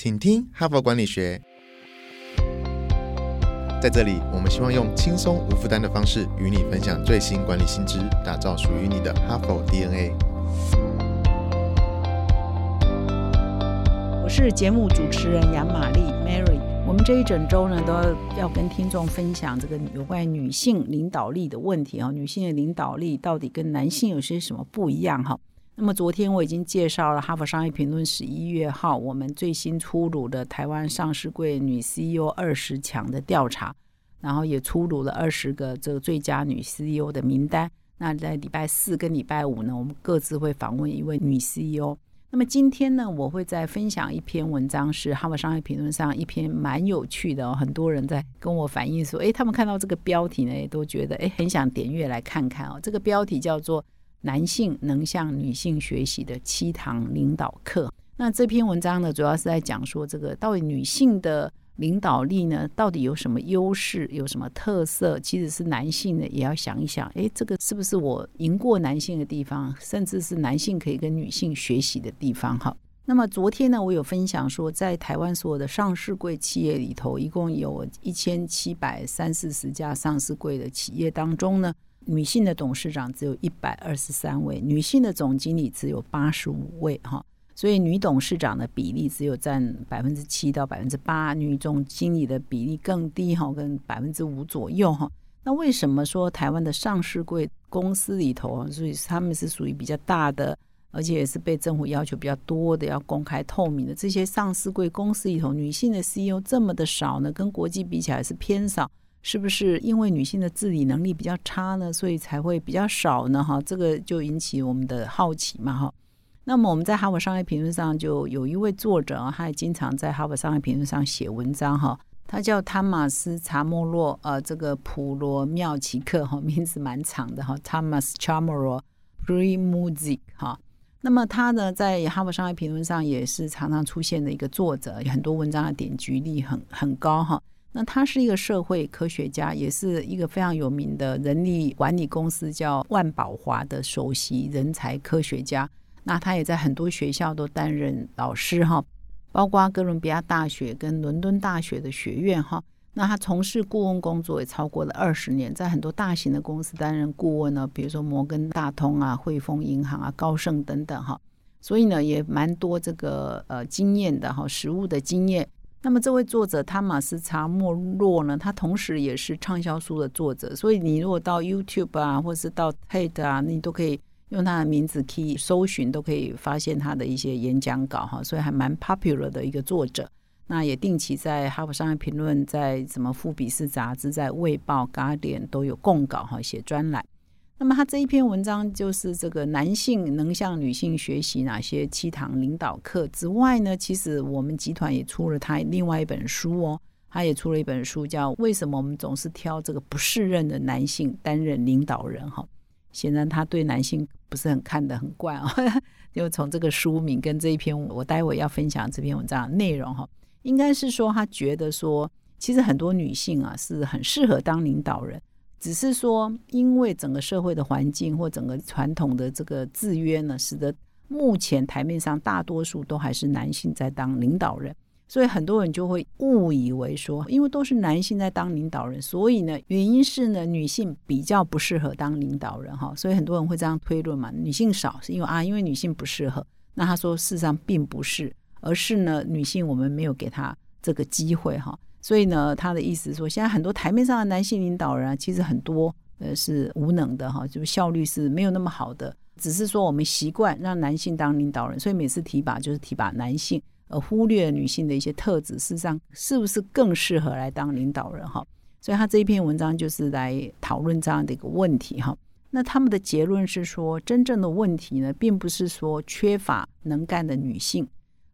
请听哈佛管理学。在这里，我们希望用轻松无负担的方式与你分享最新管理新知，打造属于你的哈佛 DNA。我是节目主持人杨玛丽 Mary。我们这一整周呢，都要跟听众分享这个有关女性领导力的问题啊。女性的领导力到底跟男性有些什么不一样哈？那么昨天我已经介绍了《哈佛商业评论》十一月号我们最新出炉的台湾上市柜女 CEO 二十强的调查，然后也出炉了二十个这个最佳女 CEO 的名单。那在礼拜四跟礼拜五呢，我们各自会访问一位女 CEO。那么今天呢，我会再分享一篇文章，是《哈佛商业评论》上一篇蛮有趣的哦。很多人在跟我反映说，诶，他们看到这个标题呢，也都觉得诶，很想点阅来看看哦。这个标题叫做。男性能向女性学习的七堂领导课。那这篇文章呢，主要是在讲说，这个到底女性的领导力呢，到底有什么优势，有什么特色？其实是男性呢，也要想一想，诶，这个是不是我赢过男性的地方，甚至是男性可以跟女性学习的地方？哈。那么昨天呢，我有分享说，在台湾所有的上市柜企业里头，一共有一千七百三四十家上市柜的企业当中呢。女性的董事长只有一百二十三位，女性的总经理只有八十五位，哈，所以女董事长的比例只有占百分之七到百分之八，女总经理的比例更低，哈，跟百分之五左右，哈。那为什么说台湾的上市贵公司里头，所以他们是属于比较大的，而且也是被政府要求比较多的，要公开透明的这些上市贵公司里头，女性的 CEO 这么的少呢？跟国际比起来是偏少。是不是因为女性的自理能力比较差呢，所以才会比较少呢？哈，这个就引起我们的好奇嘛，哈。那么我们在哈佛商业评论上就有一位作者，他也经常在哈佛商业评论上写文章，哈。他叫汤马斯查莫洛，呃，这个普罗妙奇克，哈，名字蛮长的，哈，Thomas c h a m o r o Premuzic，哈。那么他呢，在哈佛商业评论上也是常常出现的一个作者，很多文章的点击率很很高，哈。那他是一个社会科学家，也是一个非常有名的人力管理公司叫万宝华的首席人才科学家。那他也在很多学校都担任老师哈，包括哥伦比亚大学跟伦敦大学的学院哈。那他从事顾问工作也超过了二十年，在很多大型的公司担任顾问呢，比如说摩根大通啊、汇丰银行啊、高盛等等哈。所以呢，也蛮多这个呃经验的哈，实务的经验。那么这位作者汤马斯查莫洛呢，他同时也是畅销书的作者，所以你如果到 YouTube 啊，或是到 TED 啊，你都可以用他的名字可以搜寻，都可以发现他的一些演讲稿哈，所以还蛮 popular 的一个作者。那也定期在《哈佛商业评论》、在什么《富比士》杂志、在《卫报》、《咖点》都有供稿哈，写专栏。那么他这一篇文章就是这个男性能向女性学习哪些七堂领导课之外呢？其实我们集团也出了他另外一本书哦，他也出了一本书叫《为什么我们总是挑这个不适任的男性担任领导人》哈。显然他对男性不是很看得很惯啊，就从这个书名跟这一篇我待会要分享这篇文章的内容哈，应该是说他觉得说，其实很多女性啊是很适合当领导人。只是说，因为整个社会的环境或整个传统的这个制约呢，使得目前台面上大多数都还是男性在当领导人，所以很多人就会误以为说，因为都是男性在当领导人，所以呢，原因是呢，女性比较不适合当领导人哈，所以很多人会这样推论嘛，女性少是因为啊，因为女性不适合。那他说，事实上并不是，而是呢，女性我们没有给她这个机会哈。所以呢，他的意思说，现在很多台面上的男性领导人啊，其实很多呃是无能的哈，就是效率是没有那么好的。只是说我们习惯让男性当领导人，所以每次提拔就是提拔男性，而忽略女性的一些特质。事实上，是不是更适合来当领导人哈？所以他这一篇文章就是来讨论这样的一个问题哈。那他们的结论是说，真正的问题呢，并不是说缺乏能干的女性。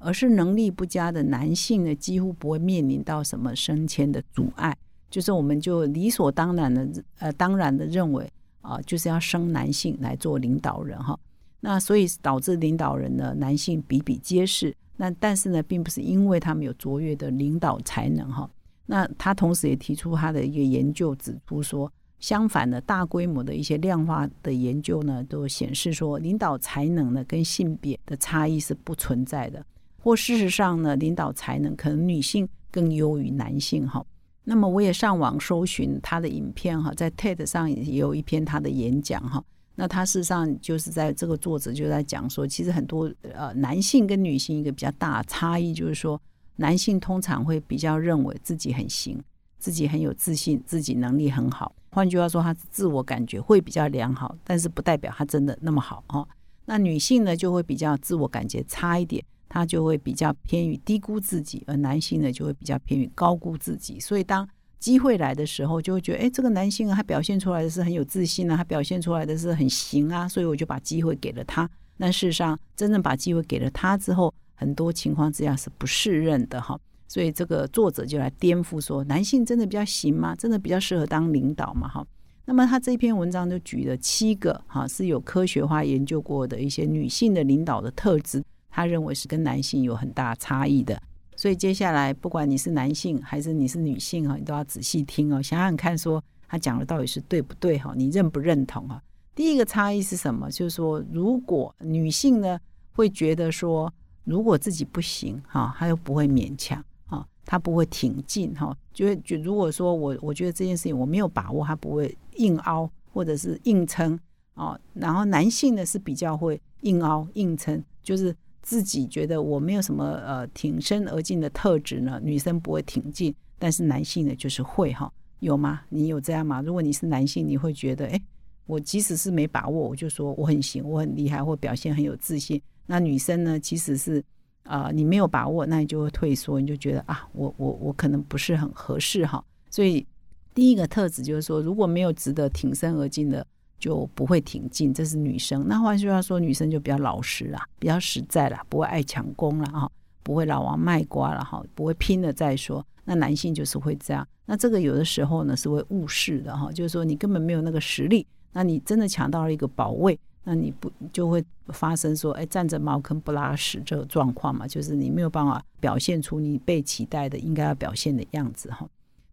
而是能力不佳的男性呢，几乎不会面临到什么升迁的阻碍，就是我们就理所当然的呃当然的认为啊，就是要生男性来做领导人哈。那所以导致领导人呢，男性比比皆是。那但是呢，并不是因为他们有卓越的领导才能哈。那他同时也提出他的一个研究指出说，相反的大规模的一些量化的研究呢，都显示说，领导才能呢跟性别的差异是不存在的。或事实上呢，领导才能可能女性更优于男性哈。那么我也上网搜寻他的影片哈，在 TED 上也有一篇他的演讲哈。那他事实上就是在这个作者就在讲说，其实很多呃男性跟女性一个比较大差异就是说，男性通常会比较认为自己很行，自己很有自信，自己能力很好。换句话说，他自我感觉会比较良好，但是不代表他真的那么好哈。那女性呢，就会比较自我感觉差一点。他就会比较偏于低估自己，而男性呢就会比较偏于高估自己。所以当机会来的时候，就会觉得，哎，这个男性啊，他表现出来的是很有自信啊，他表现出来的是很行啊，所以我就把机会给了他。那事实上，真正把机会给了他之后，很多情况之下是不适任的哈。所以这个作者就来颠覆说，男性真的比较行吗？真的比较适合当领导吗？哈。那么他这篇文章就举了七个哈是有科学化研究过的一些女性的领导的特质。他认为是跟男性有很大差异的，所以接下来不管你是男性还是你是女性啊，你都要仔细听哦，想想看，说他讲的到底是对不对哈？你认不认同啊？第一个差异是什么？就是说，如果女性呢会觉得说，如果自己不行哈，她又不会勉强哈，她不会挺进哈，就会就如果说我我觉得这件事情我没有把握，她不会硬凹或者是硬撑哦。然后男性呢是比较会硬凹硬撑，就是。自己觉得我没有什么呃挺身而进的特质呢，女生不会挺进，但是男性呢就是会哈，有吗？你有这样吗？如果你是男性，你会觉得哎，我即使是没把握，我就说我很行，我很厉害，或表现很有自信。那女生呢，即使是啊你没有把握，那你就会退缩，你就觉得啊我我我可能不是很合适哈。所以第一个特质就是说，如果没有值得挺身而进的。就不会挺进，这是女生。那换句话说，女生就比较老实啦，比较实在啦，不会爱抢功了哈，不会老王卖瓜了哈，不会拼了再说。那男性就是会这样。那这个有的时候呢是会误事的哈，就是说你根本没有那个实力，那你真的抢到了一个宝位，那你不就会发生说，哎，站着茅坑不拉屎这个状况嘛？就是你没有办法表现出你被期待的应该要表现的样子哈。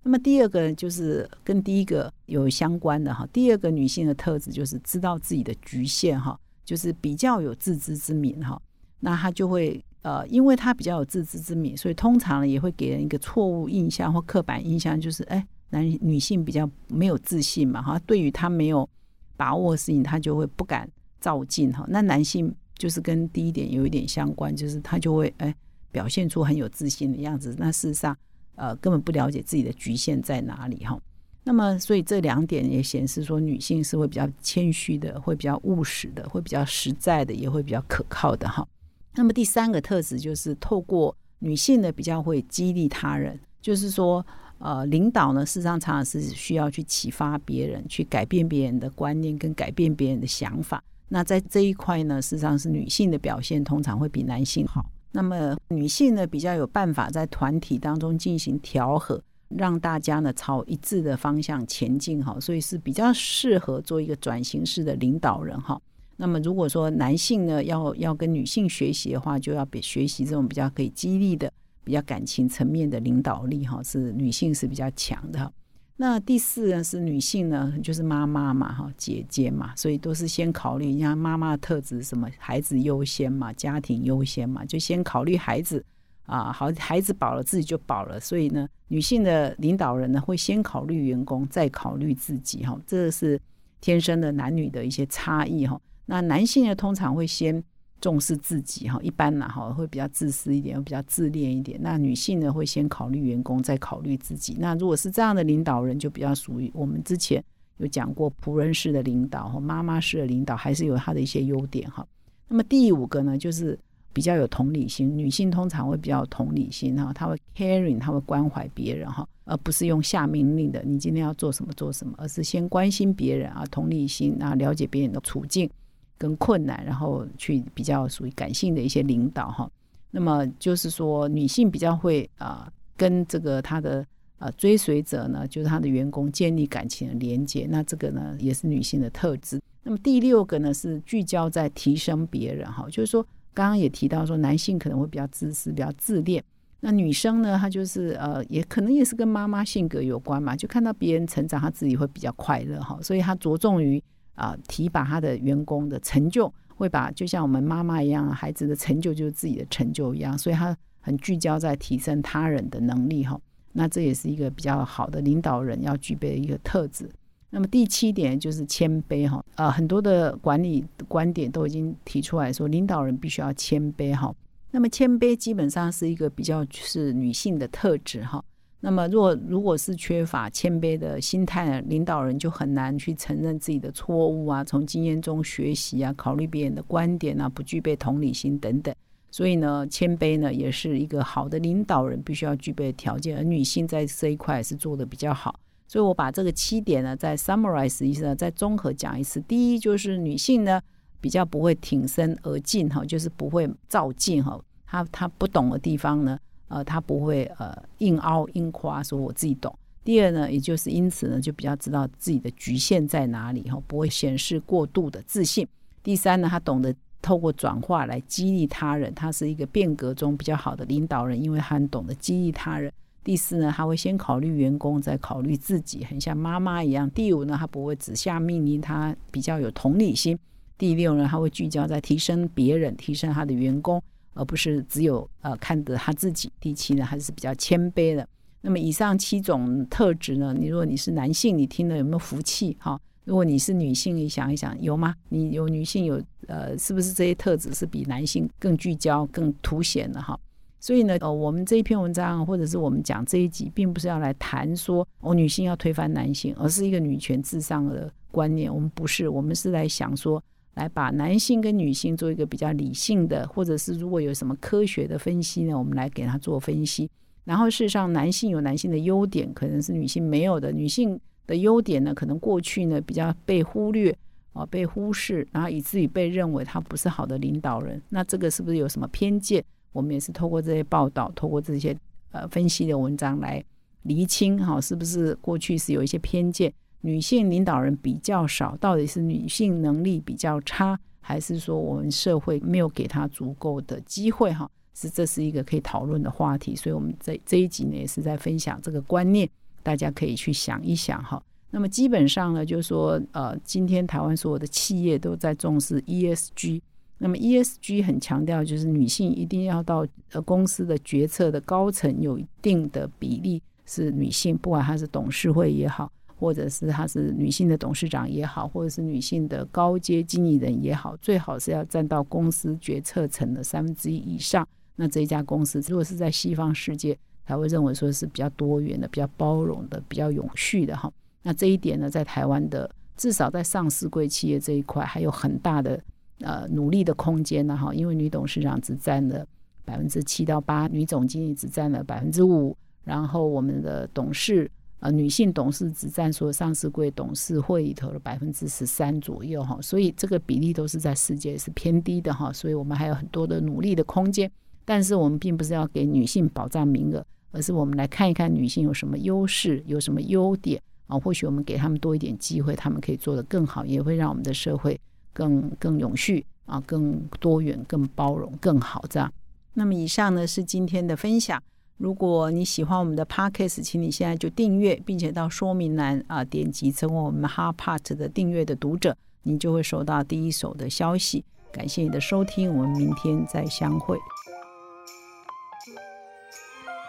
那么第二个就是跟第一个有相关的哈，第二个女性的特质就是知道自己的局限哈，就是比较有自知之明哈。那她就会呃，因为她比较有自知之明，所以通常呢也会给人一个错误印象或刻板印象，就是哎，男女性比较没有自信嘛哈。对于她没有把握的事情，她就会不敢照进哈。那男性就是跟第一点有一点相关，就是他就会哎表现出很有自信的样子。那事实上。呃，根本不了解自己的局限在哪里哈。那么，所以这两点也显示说，女性是会比较谦虚的，会比较务实的，会比较实在的，也会比较可靠的哈。那么第三个特质就是透过女性呢，比较会激励他人，就是说，呃，领导呢，事实上常常是需要去启发别人，去改变别人的观念跟改变别人的想法。那在这一块呢，事实上是女性的表现通常会比男性好。那么女性呢，比较有办法在团体当中进行调和，让大家呢朝一致的方向前进哈，所以是比较适合做一个转型式的领导人哈。那么如果说男性呢要要跟女性学习的话，就要比学习这种比较可以激励的、比较感情层面的领导力哈，是女性是比较强的。那第四呢是女性呢，就是妈妈嘛，哈，姐姐嘛，所以都是先考虑，像妈妈的特质，什么孩子优先嘛，家庭优先嘛，就先考虑孩子啊，好，孩子饱了，自己就饱了。所以呢，女性的领导人呢，会先考虑员工，再考虑自己，哈，这是天生的男女的一些差异，哈。那男性呢，通常会先。重视自己哈，一般呢哈会比较自私一点，比较自恋一点。那女性呢会先考虑员工，再考虑自己。那如果是这样的领导人，就比较属于我们之前有讲过仆人式的领导和妈妈式的领导，还是有他的一些优点哈。那么第五个呢，就是比较有同理心。女性通常会比较有同理心哈，她会 caring，她会关怀别人哈，而不是用下命令的，你今天要做什么做什么，而是先关心别人啊，同理心啊，了解别人的处境。跟困难，然后去比较属于感性的一些领导哈。那么就是说，女性比较会啊，跟这个她的呃追随者呢，就是她的员工建立感情的连接。那这个呢，也是女性的特质。那么第六个呢，是聚焦在提升别人哈。就是说，刚刚也提到说，男性可能会比较自私、比较自恋。那女生呢，她就是呃，也可能也是跟妈妈性格有关嘛，就看到别人成长，她自己会比较快乐哈。所以她着重于。啊，提拔他的员工的成就，会把就像我们妈妈一样，孩子的成就就是自己的成就一样，所以他很聚焦在提升他人的能力哈。那这也是一个比较好的领导人要具备的一个特质。那么第七点就是谦卑哈，呃，很多的管理观点都已经提出来说，领导人必须要谦卑哈。那么谦卑基本上是一个比较是女性的特质哈。那么若如果是缺乏谦卑的心态呢，领导人就很难去承认自己的错误啊，从经验中学习啊，考虑别人的观点啊，不具备同理心等等。所以呢，谦卑呢也是一个好的领导人必须要具备的条件，而女性在这一块是做的比较好。所以我把这个七点呢，再 summarize 一次，再综合讲一次。第一就是女性呢比较不会挺身而进哈，就是不会照进哈。她她不懂的地方呢，呃，他不会呃硬凹硬夸说我自己懂。第二呢，也就是因此呢，就比较知道自己的局限在哪里哈，不会显示过度的自信。第三呢，他懂得透过转化来激励他人，他是一个变革中比较好的领导人，因为他很懂得激励他人。第四呢，他会先考虑员工，再考虑自己，很像妈妈一样。第五呢，他不会只下命令，他比较有同理心。第六呢，他会聚焦在提升别人，提升他的员工，而不是只有呃看得他自己。第七呢，还是比较谦卑的。那么以上七种特质呢，你如果你是男性，你听了有没有福气？哈，如果你是女性，你想一想有吗？你有女性有呃，是不是这些特质是比男性更聚焦、更凸显的？哈。所以呢，呃，我们这一篇文章，或者是我们讲这一集，并不是要来谈说哦，女性要推翻男性，而是一个女权至上的观念。我们不是，我们是来想说，来把男性跟女性做一个比较理性的，或者是如果有什么科学的分析呢，我们来给他做分析。然后事实上，男性有男性的优点，可能是女性没有的；女性的优点呢，可能过去呢比较被忽略啊，被忽视，然后以至于被认为他不是好的领导人。那这个是不是有什么偏见？我们也是透过这些报道，透过这些呃分析的文章来厘清哈，是不是过去是有一些偏见，女性领导人比较少，到底是女性能力比较差，还是说我们社会没有给她足够的机会哈？是这是一个可以讨论的话题，所以我们在这一集呢也是在分享这个观念，大家可以去想一想哈。那么基本上呢，就是说呃，今天台湾所有的企业都在重视 ESG。那么 ESG 很强调，就是女性一定要到呃公司的决策的高层，有一定的比例是女性，不管她是董事会也好，或者是她是女性的董事长也好，或者是女性的高阶经理人也好，最好是要占到公司决策层的三分之一以上。那这一家公司如果是在西方世界，才会认为说是比较多元的、比较包容的、比较永续的哈。那这一点呢，在台湾的至少在上市贵企业这一块，还有很大的。呃，努力的空间呢？哈，因为女董事长只占了百分之七到八，女总经理只占了百分之五，然后我们的董事，呃，女性董事只占所有上市柜董事会里头的百分之十三左右，哈，所以这个比例都是在世界是偏低的，哈，所以我们还有很多的努力的空间。但是我们并不是要给女性保障名额，而是我们来看一看女性有什么优势，有什么优点啊？或许我们给他们多一点机会，他们可以做得更好，也会让我们的社会。更更永续啊，更多元、更包容、更好，这样。那么以上呢是今天的分享。如果你喜欢我们的 podcast，请你现在就订阅，并且到说明栏啊点击成为我们 h a r Part 的订阅的读者，你就会收到第一手的消息。感谢你的收听，我们明天再相会。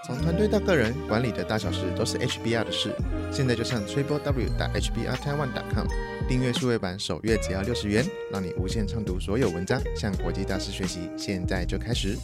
从团队到个人，管理的大小事都是 HBR 的事。现在就上 triple w 打 HBR Taiwan com 订阅数位版，首月只要六十元，让你无限畅读所有文章，向国际大师学习。现在就开始。